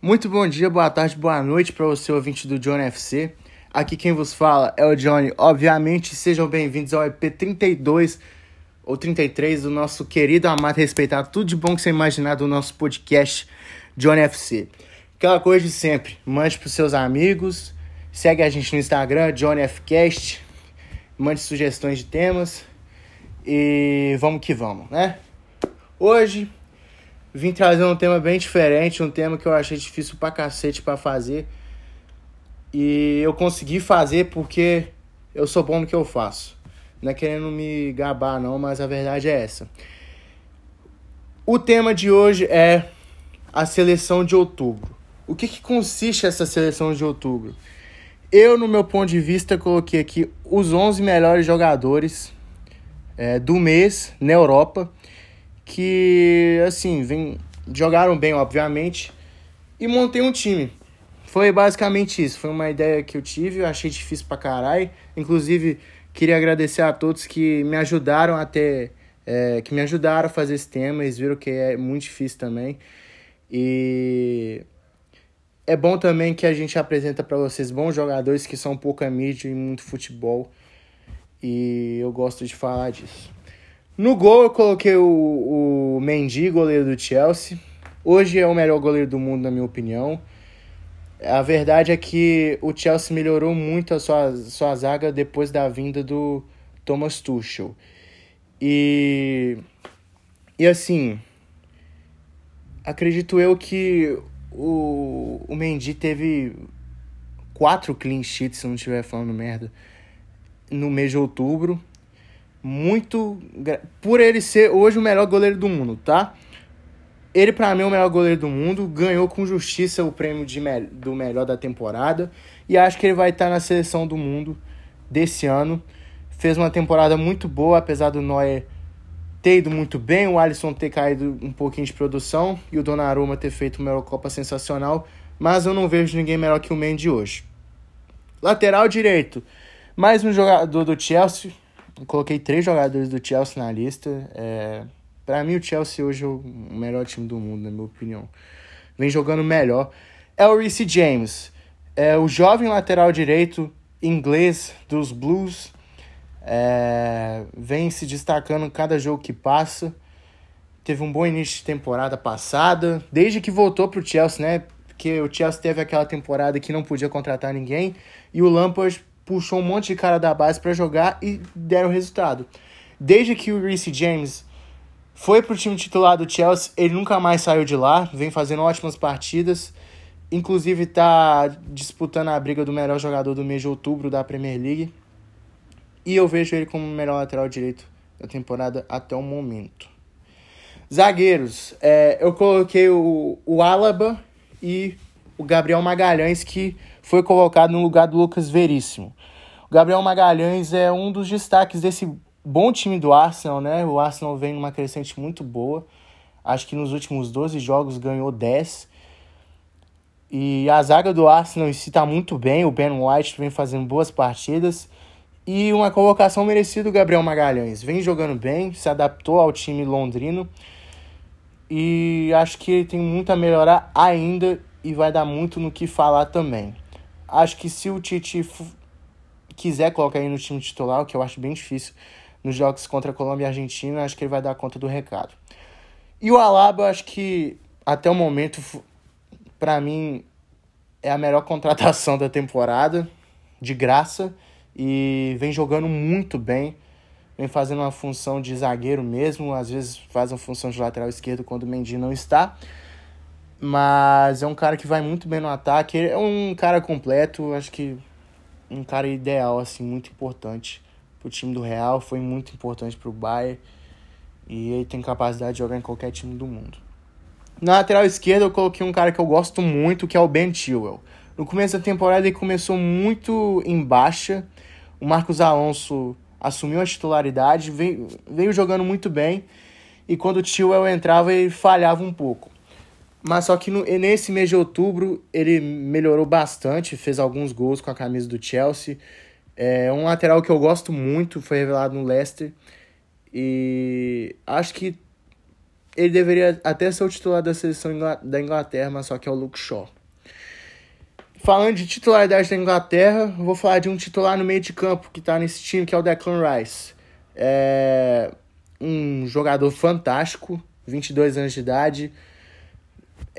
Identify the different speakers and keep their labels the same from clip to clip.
Speaker 1: Muito bom dia, boa tarde, boa noite para você, ouvinte do Johnny FC. Aqui quem vos fala é o Johnny. Obviamente, sejam bem-vindos ao EP 32 ou 33 do nosso querido, amado, respeitado, tudo de bom que você imaginar do nosso podcast Johnny FC. Aquela coisa de sempre, mande pros seus amigos, segue a gente no Instagram, Johnny Fcast, mande sugestões de temas e vamos que vamos, né? Hoje vim trazer um tema bem diferente, um tema que eu achei difícil pra cacete pra fazer. E eu consegui fazer porque eu sou bom no que eu faço. Não é querendo me gabar, não, mas a verdade é essa. O tema de hoje é a seleção de outubro. O que, que consiste essa seleção de outubro? Eu, no meu ponto de vista, coloquei aqui os 11 melhores jogadores é, do mês na Europa que, assim, vem, jogaram bem, obviamente, e montei um time. Foi basicamente isso. Foi uma ideia que eu tive, eu achei difícil pra caralho. Inclusive, queria agradecer a todos que me ajudaram até. É, que me ajudaram a fazer esse tema. Eles viram que é muito difícil também. E é bom também que a gente apresenta para vocês bons jogadores que são pouca mídia e muito futebol. E eu gosto de falar disso. No gol eu coloquei o, o Mendy, goleiro do Chelsea. Hoje é o melhor goleiro do mundo, na minha opinião. A verdade é que o Chelsea melhorou muito a sua, sua zaga depois da vinda do Thomas Tuchel. E, e assim, acredito eu que o, o Mendy teve quatro clean sheets, se não estiver falando merda, no mês de outubro muito. Por ele ser hoje o melhor goleiro do mundo, tá? Ele, para mim, é o melhor goleiro do mundo. Ganhou com justiça o prêmio de me do melhor da temporada. E acho que ele vai estar na seleção do mundo desse ano. Fez uma temporada muito boa, apesar do Neuer ter ido muito bem, o Alisson ter caído um pouquinho de produção e o Donnarumma ter feito uma Eurocopa sensacional. Mas eu não vejo ninguém melhor que o Mendy hoje. Lateral direito. Mais um jogador do Chelsea, coloquei três jogadores do Chelsea na lista. É, para mim, o Chelsea hoje é o melhor time do mundo, na minha opinião. Vem jogando melhor. É o Reece James, é o jovem lateral direito inglês dos Blues. É, vem se destacando cada jogo que passa. Teve um bom início de temporada passada, desde que voltou para o Chelsea, né? Porque o Chelsea teve aquela temporada que não podia contratar ninguém e o Lampard puxou um monte de cara da base para jogar e deram resultado. Desde que o Reece James foi pro time titular do Chelsea, ele nunca mais saiu de lá, vem fazendo ótimas partidas. Inclusive tá disputando a briga do melhor jogador do mês de outubro da Premier League. E eu vejo ele como o melhor lateral direito da temporada até o momento. Zagueiros, é, eu coloquei o, o Alaba e o Gabriel Magalhães, que foi colocado no lugar do Lucas Veríssimo. O Gabriel Magalhães é um dos destaques desse bom time do Arsenal, né? O Arsenal vem numa crescente muito boa. Acho que nos últimos 12 jogos ganhou 10. E a zaga do Arsenal em si tá muito bem. O Ben White vem fazendo boas partidas. E uma colocação merecida do Gabriel Magalhães. Vem jogando bem, se adaptou ao time londrino. E acho que ele tem muito a melhorar ainda e vai dar muito no que falar também. Acho que se o Tite quiser colocar ele no time titular, o que eu acho bem difícil nos jogos contra a Colômbia e a Argentina, acho que ele vai dar conta do recado. E o Alaba, acho que até o momento, para mim, é a melhor contratação da temporada, de graça, e vem jogando muito bem, vem fazendo uma função de zagueiro mesmo, às vezes faz uma função de lateral esquerdo quando o Mendy não está. Mas é um cara que vai muito bem no ataque. é um cara completo, acho que um cara ideal, assim, muito importante pro time do Real. Foi muito importante pro Bayern. E ele tem capacidade de jogar em qualquer time do mundo. Na lateral esquerda eu coloquei um cara que eu gosto muito, que é o Ben Chilwell. No começo da temporada ele começou muito em baixa. O Marcos Alonso assumiu a titularidade, veio, veio jogando muito bem. E quando o Chilwell entrava, ele falhava um pouco. Mas só que no, nesse mês de outubro ele melhorou bastante, fez alguns gols com a camisa do Chelsea. É um lateral que eu gosto muito, foi revelado no Leicester. E acho que ele deveria até ser o titular da seleção da Inglaterra, mas só que é o Luke Shaw. Falando de titularidade da Inglaterra, vou falar de um titular no meio de campo que está nesse time, que é o Declan Rice. É um jogador fantástico, 22 anos de idade.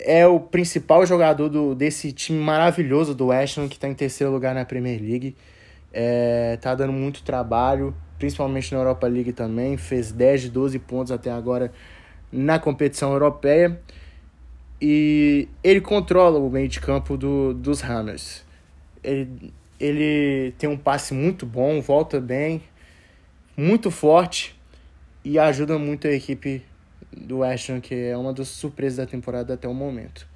Speaker 1: É o principal jogador do, desse time maravilhoso do West Ham, que está em terceiro lugar na Premier League. É, tá dando muito trabalho, principalmente na Europa League também. Fez 10 de 12 pontos até agora na competição europeia. E ele controla o meio de campo do, dos Hammers. Ele, ele tem um passe muito bom, volta bem, muito forte e ajuda muito a equipe do Ham, que é uma das surpresas da temporada até o momento.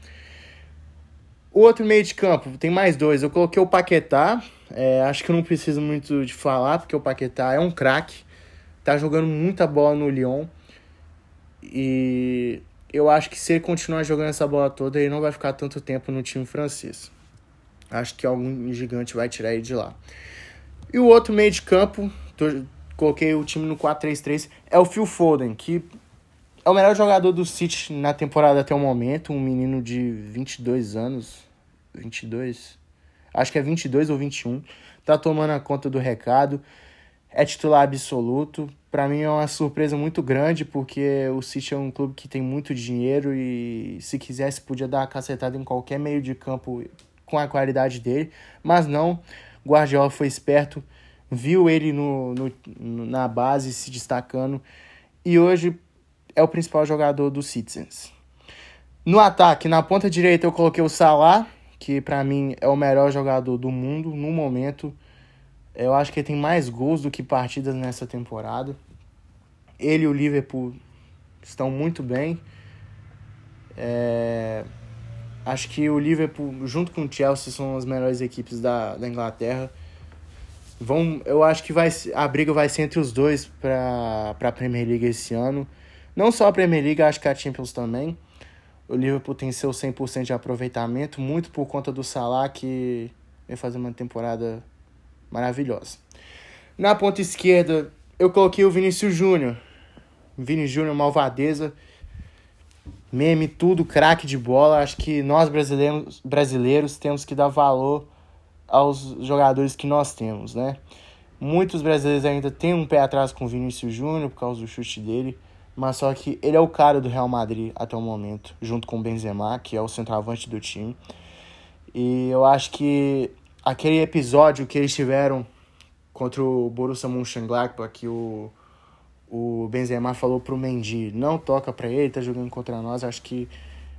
Speaker 1: O outro meio de campo, tem mais dois. Eu coloquei o Paquetá, é, acho que eu não preciso muito de falar, porque o Paquetá é um craque, tá jogando muita bola no Lyon. E eu acho que se ele continuar jogando essa bola toda, ele não vai ficar tanto tempo no time francês. Acho que algum gigante vai tirar ele de lá. E o outro meio de campo, tô, coloquei o time no 4-3-3, é o Phil Foden, que é o melhor jogador do City na temporada até o momento, um menino de 22 anos, 22, acho que é 22 ou 21, tá tomando a conta do recado, é titular absoluto, para mim é uma surpresa muito grande, porque o City é um clube que tem muito dinheiro e se quisesse podia dar uma cacetada em qualquer meio de campo com a qualidade dele, mas não. Guardiola foi esperto, viu ele no, no, na base se destacando. E hoje é o principal jogador do Citizens. No ataque, na ponta direita eu coloquei o Salah, que para mim é o melhor jogador do mundo no momento. Eu acho que ele tem mais gols do que partidas nessa temporada. Ele e o Liverpool estão muito bem. É... Acho que o Liverpool, junto com o Chelsea, são as melhores equipes da, da Inglaterra. Vão, eu acho que vai, a briga vai ser entre os dois para a Premier League esse ano. Não só a Premier League, acho que a Champions também. O Liverpool tem seu 100% de aproveitamento, muito por conta do Salah, que vem fazer uma temporada maravilhosa. Na ponta esquerda, eu coloquei o Vinícius Júnior. Vini Júnior, malvadeza. Meme, tudo, craque de bola. Acho que nós brasileiros, brasileiros temos que dar valor aos jogadores que nós temos, né? Muitos brasileiros ainda têm um pé atrás com o Vinícius Júnior por causa do chute dele, mas só que ele é o cara do Real Madrid até o momento, junto com o Benzema, que é o centroavante do time. E eu acho que aquele episódio que eles tiveram contra o Borussia Mönchengladbach, que o, o Benzema falou pro Mendy, não toca para ele, tá jogando contra nós, acho que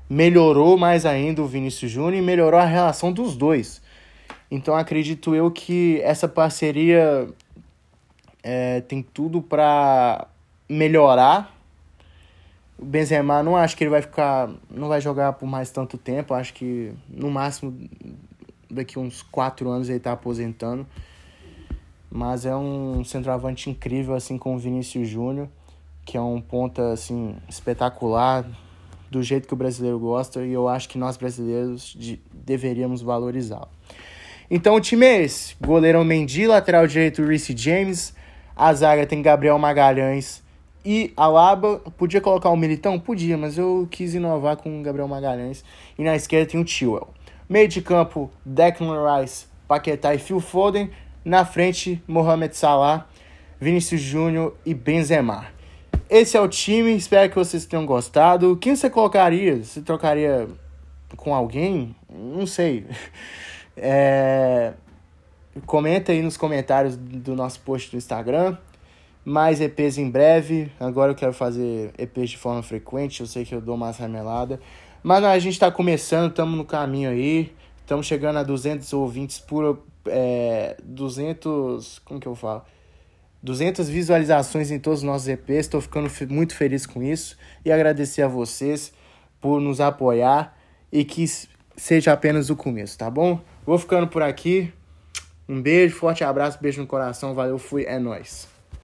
Speaker 1: melhorou mais ainda o Vinícius Júnior e melhorou a relação dos dois. Então acredito eu que essa parceria é, tem tudo para melhorar. O Benzema não acho que ele vai ficar, não vai jogar por mais tanto tempo. Acho que no máximo daqui uns quatro anos ele está aposentando. Mas é um centroavante incrível, assim como o Vinícius Júnior, que é um ponta assim, espetacular, do jeito que o brasileiro gosta, e eu acho que nós brasileiros de, deveríamos valorizá-lo. Então o time é esse: goleirão Mendy, lateral direito Reece James, a zaga tem Gabriel Magalhães e Alaba. Podia colocar o Militão? Podia, mas eu quis inovar com o Gabriel Magalhães. E na esquerda tem o Chilwell. Meio de campo, Declan Rice, Paquetá e Phil Foden. Na frente, Mohamed Salah, Vinícius Júnior e Benzema. Esse é o time, espero que vocês tenham gostado. Quem você colocaria? Você trocaria com alguém? Não sei. É... Comenta aí nos comentários do nosso post do Instagram. Mais EPs em breve. Agora eu quero fazer EPs de forma frequente. Eu sei que eu dou mais ramelada. Mas a gente está começando, estamos no caminho aí. Estamos chegando a 200 ouvintes por. É, 200. Como que eu falo? 200 visualizações em todos os nossos EPs. Estou ficando muito feliz com isso. E agradecer a vocês por nos apoiar. E que seja apenas o começo, tá bom? Vou ficando por aqui. Um beijo, forte abraço, beijo no coração. Valeu, fui, é nóis.